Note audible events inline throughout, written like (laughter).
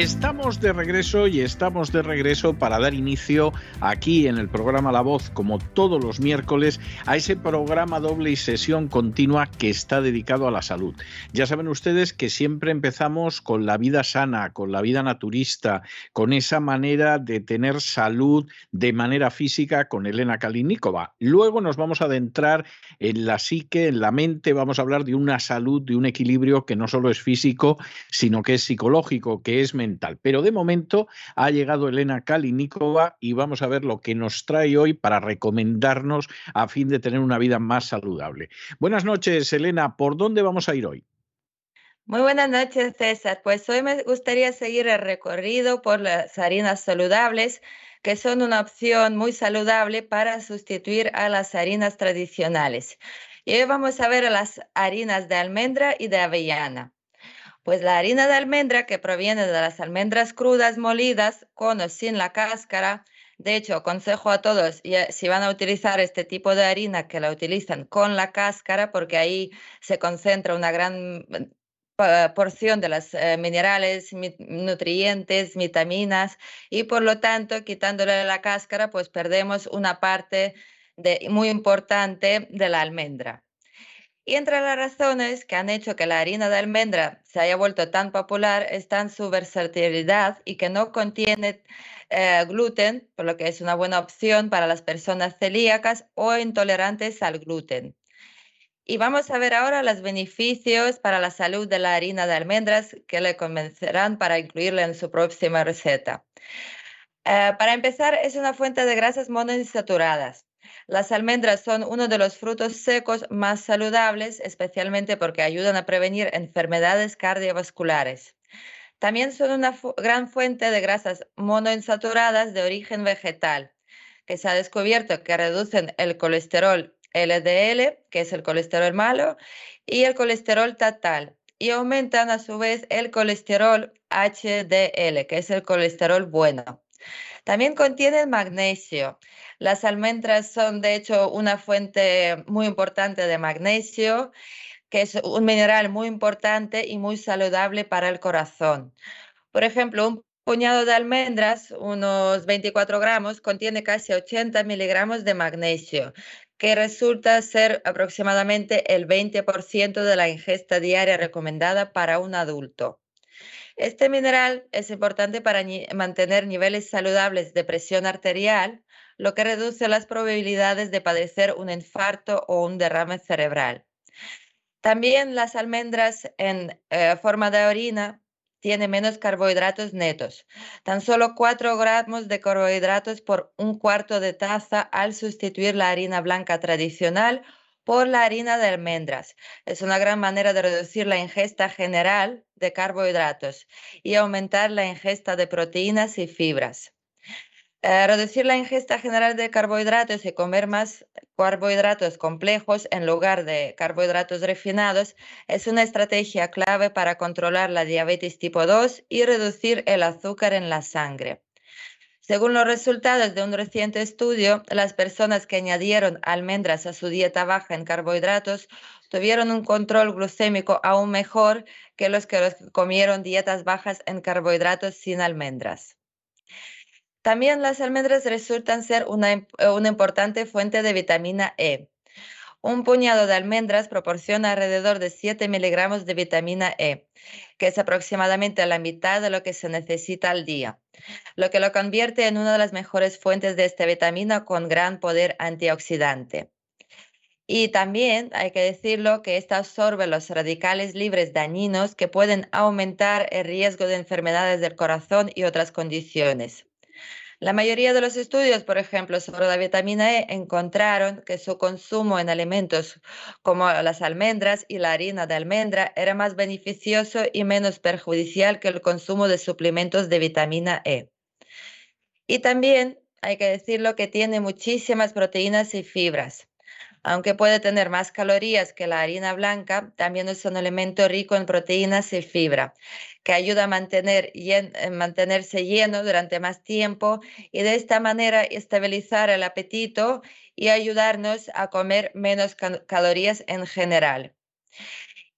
Estamos de regreso y estamos de regreso para dar inicio aquí en el programa La Voz, como todos los miércoles, a ese programa doble y sesión continua que está dedicado a la salud. Ya saben ustedes que siempre empezamos con la vida sana, con la vida naturista, con esa manera de tener salud de manera física con Elena Kalinikova. Luego nos vamos a adentrar en la psique, en la mente, vamos a hablar de una salud, de un equilibrio que no solo es físico, sino que es psicológico, que es mental pero de momento ha llegado Elena Kalinikova y vamos a ver lo que nos trae hoy para recomendarnos a fin de tener una vida más saludable. Buenas noches, Elena. ¿Por dónde vamos a ir hoy? Muy buenas noches, César. Pues hoy me gustaría seguir el recorrido por las harinas saludables, que son una opción muy saludable para sustituir a las harinas tradicionales. Y hoy vamos a ver las harinas de almendra y de avellana. Pues la harina de almendra que proviene de las almendras crudas molidas con o sin la cáscara, de hecho, aconsejo a todos, si van a utilizar este tipo de harina, que la utilicen con la cáscara, porque ahí se concentra una gran mm, porción de los eh, minerales, nutrientes, vitaminas, y por lo tanto, quitándole la cáscara, pues perdemos una parte muy importante de la almendra. Y entre las razones que han hecho que la harina de almendra se haya vuelto tan popular están su versatilidad y que no contiene eh, gluten, por lo que es una buena opción para las personas celíacas o intolerantes al gluten. Y vamos a ver ahora los beneficios para la salud de la harina de almendras que le convencerán para incluirla en su próxima receta. Eh, para empezar, es una fuente de grasas monoinsaturadas. Las almendras son uno de los frutos secos más saludables, especialmente porque ayudan a prevenir enfermedades cardiovasculares. También son una gran fuente de grasas monoinsaturadas de origen vegetal, que se ha descubierto que reducen el colesterol LDL, que es el colesterol malo, y el colesterol total, y aumentan a su vez el colesterol HDL, que es el colesterol bueno. También contienen magnesio. Las almendras son de hecho una fuente muy importante de magnesio, que es un mineral muy importante y muy saludable para el corazón. Por ejemplo, un puñado de almendras, unos 24 gramos, contiene casi 80 miligramos de magnesio, que resulta ser aproximadamente el 20% de la ingesta diaria recomendada para un adulto. Este mineral es importante para mantener niveles saludables de presión arterial, lo que reduce las probabilidades de padecer un infarto o un derrame cerebral. También las almendras en eh, forma de orina tienen menos carbohidratos netos, tan solo 4 gramos de carbohidratos por un cuarto de taza al sustituir la harina blanca tradicional por la harina de almendras. Es una gran manera de reducir la ingesta general de carbohidratos y aumentar la ingesta de proteínas y fibras. Eh, reducir la ingesta general de carbohidratos y comer más carbohidratos complejos en lugar de carbohidratos refinados es una estrategia clave para controlar la diabetes tipo 2 y reducir el azúcar en la sangre. Según los resultados de un reciente estudio, las personas que añadieron almendras a su dieta baja en carbohidratos tuvieron un control glucémico aún mejor que los que comieron dietas bajas en carbohidratos sin almendras. También las almendras resultan ser una, importante fuente de vitamina E. Un puñado de almendras proporciona alrededor de 7 miligramos de vitamina E, que es aproximadamente la mitad de lo que se necesita al día, lo que lo convierte en una de las mejores fuentes de esta vitamina con gran poder antioxidante. Y también hay que decirlo que esta absorbe los radicales libres dañinos que pueden aumentar el riesgo de enfermedades del corazón y otras condiciones. La mayoría de los estudios, por ejemplo, sobre la vitamina E, encontraron que su consumo en alimentos como las almendras y la harina de almendra era más beneficioso y menos perjudicial que el consumo de suplementos de vitamina E. Y también hay que decirlo que tiene muchísimas proteínas y fibras. Aunque puede tener más calorías que la harina blanca, también es un elemento rico en proteínas y fibra, que ayuda a eh, mantenerse lleno durante más tiempo y de esta manera estabilizar el apetito y ayudarnos a comer menos calorías en general.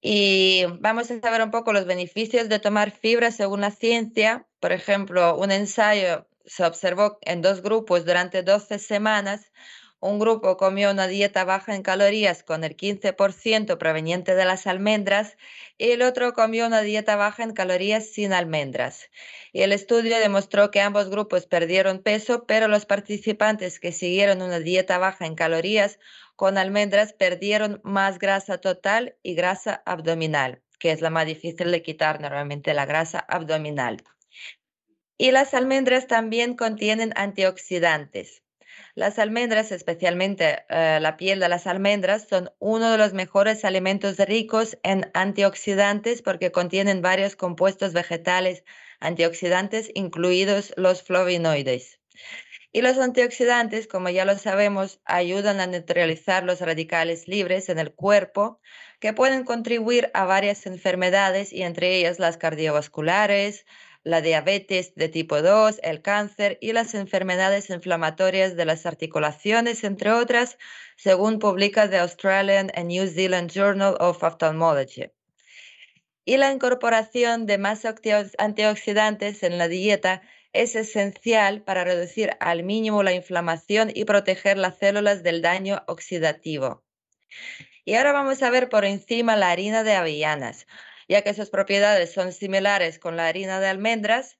Y vamos a saber un poco los beneficios de tomar fibra según la ciencia. Por ejemplo, un ensayo se observó en dos grupos durante 12 semanas un grupo comió una dieta baja en calorías con el 15% proveniente de las almendras y el otro comió una dieta baja en calorías sin almendras. Y el estudio demostró que ambos grupos perdieron peso, pero los participantes que siguieron una dieta baja en calorías con almendras perdieron más grasa total y grasa abdominal, que es la más difícil de quitar normalmente la grasa abdominal. Y las almendras también contienen antioxidantes. Las almendras, especialmente eh, la piel de las almendras, son uno de los mejores alimentos ricos en antioxidantes porque contienen varios compuestos vegetales antioxidantes, incluidos los flavonoides. Y los antioxidantes, como ya lo sabemos, ayudan a neutralizar los radicales libres en el cuerpo que pueden contribuir a varias enfermedades y entre ellas las cardiovasculares, la diabetes de tipo 2, el cáncer y las enfermedades inflamatorias de las articulaciones, entre otras, según publica The Australian and New Zealand Journal of Ophthalmology. Y la incorporación de más antioxidantes en la dieta es esencial para reducir al mínimo la inflamación y proteger las células del daño oxidativo. Y ahora vamos a ver por encima la harina de avellanas, ya que sus propiedades son similares con la harina de almendras.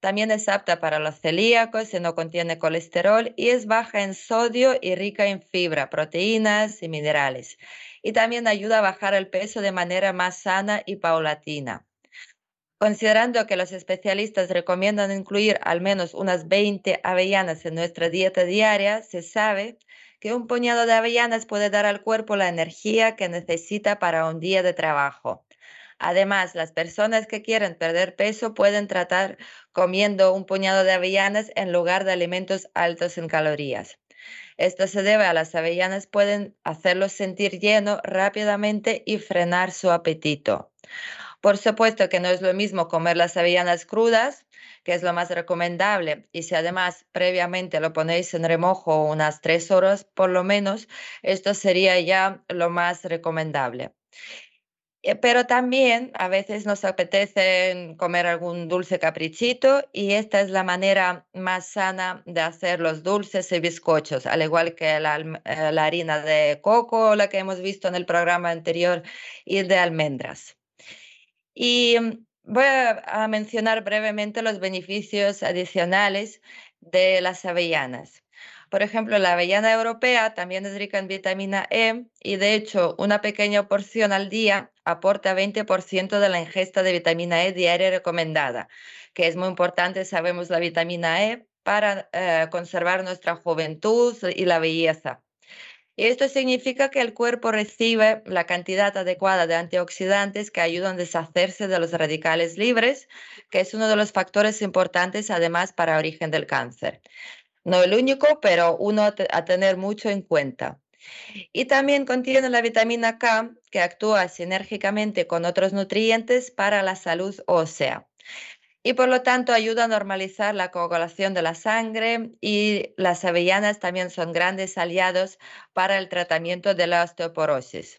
También es apta para los celíacos y no contiene colesterol y es baja en sodio y rica en fibra, proteínas y minerales. Y también ayuda a bajar el peso de manera más sana y paulatina. Considerando que los especialistas recomiendan incluir al menos unas 20 avellanas en nuestra dieta diaria, se sabe que un puñado de avellanas puede dar al cuerpo la energía que necesita para un día de trabajo. Además, las personas que quieren perder peso pueden tratar comiendo un puñado de avellanas en lugar de alimentos altos en calorías. Esto se debe a las avellanas pueden hacerlos sentir lleno rápidamente y frenar su apetito. Por supuesto que no es lo mismo comer las avellanas crudas, que es lo más recomendable, y si además previamente lo ponéis en remojo unas tres horas por lo menos, esto sería ya lo más recomendable. Eh, pero también a veces nos apetece comer algún dulce caprichito y esta es la manera más sana de hacer los dulces y bizcochos, al igual que la, eh, harina de coco, la que hemos visto en el programa anterior, y de almendras. Y mm, voy a, mencionar brevemente los beneficios adicionales de las avellanas. Por ejemplo, la avellana europea también es rica en vitamina E y de hecho una pequeña porción al día aporta 20% de la ingesta de vitamina E diaria recomendada, que es muy importante, sabemos, la vitamina E para eh, conservar nuestra juventud y la belleza. Y esto significa que el cuerpo recibe la cantidad adecuada de antioxidantes que ayudan a deshacerse de los radicales libres, que es uno de los factores importantes además para origen del cáncer. No el único, pero uno a tener mucho en cuenta. Y también contiene la vitamina K, que actúa sinérgicamente con otros nutrientes para la salud ósea y por lo tanto ayuda a normalizar la coagulación de la sangre y las avellanas también son grandes aliados para el tratamiento de la osteoporosis.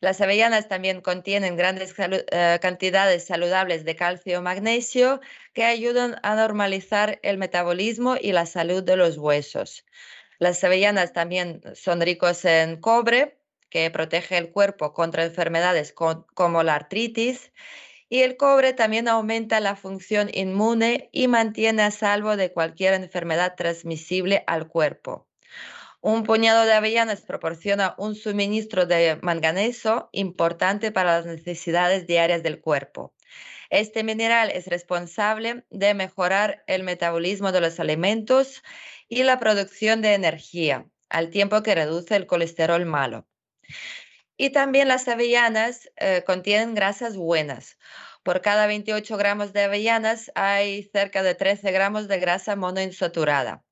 Las avellanas también contienen grandes eh, cantidades saludables de calcio y magnesio que ayudan a normalizar el metabolismo y la salud de los huesos. Las avellanas también son ricos en cobre, que protege el cuerpo contra enfermedades como la artritis y el cobre también aumenta la función inmune y mantiene a salvo de cualquier enfermedad transmisible al cuerpo. Un puñado de avellanas proporciona un suministro de manganeso importante para las necesidades diarias del cuerpo. Este mineral es responsable de mejorar el metabolismo de los alimentos y la producción de energía, al tiempo que reduce el colesterol malo. Y también las avellanas eh, contienen grasas buenas. Por cada 28 gramos de avellanas hay cerca de 13 gramos de grasa monoinsaturada.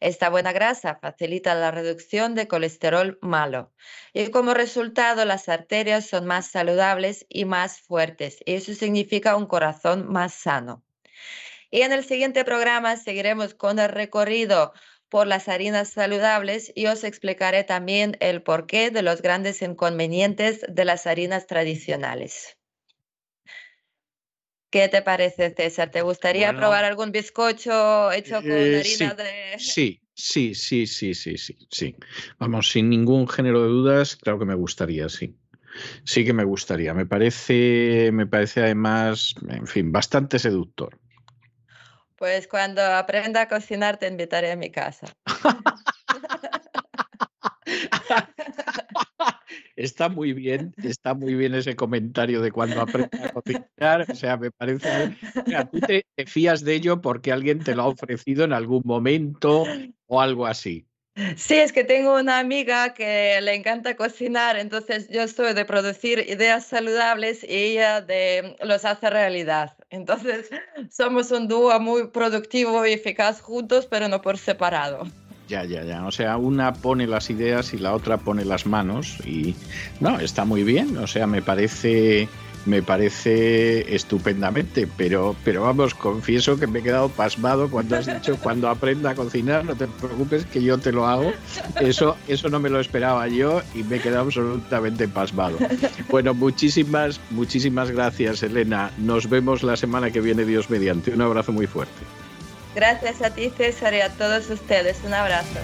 Esta buena grasa facilita la reducción de colesterol malo y como resultado las arterias son más saludables y más fuertes y eso significa un corazón más sano. Y en el siguiente programa seguiremos con el recorrido por las harinas saludables y os explicaré también el porqué de los grandes inconvenientes de las harinas tradicionales. ¿Qué te parece, César? ¿Te gustaría probar algún bizcocho hecho con eh, harina de.? Sí, sí, sí, sí, sí, sí, sí. Vamos, sin ningún género de dudas, claro que me gustaría, sí. Sí que me gustaría. Me parece, me parece además, en fin, bastante seductor. Pues cuando aprenda a cocinar te invitaré a mi casa. (laughs) está muy bien, está muy bien ese comentario de cuando aprenda a cocinar. O sea, me parece. Mira, tú te, fías de ello porque alguien te lo ha ofrecido en algún momento o algo así. Sí, es que tengo una amiga que le encanta cocinar, entonces yo soy de producir ideas saludables y ella de los hace realidad. Entonces somos un dúo muy productivo y eficaz juntos, pero no por separado. Ya, ya, ya. O sea, una pone las ideas y la otra pone las manos y no, está muy bien. O sea, me parece me parece estupendamente, pero, pero vamos, confieso que me he quedado pasmado cuando has dicho (laughs) cuando aprenda a cocinar, no te preocupes que yo te lo hago. Eso, eso no me lo esperaba yo y me he quedado absolutamente pasmado. Bueno, muchísimas, muchísimas gracias, Elena. Nos vemos la semana que viene, Dios mediante. Un abrazo muy fuerte. Gracias a ti, César, y a todos ustedes. Un abrazo.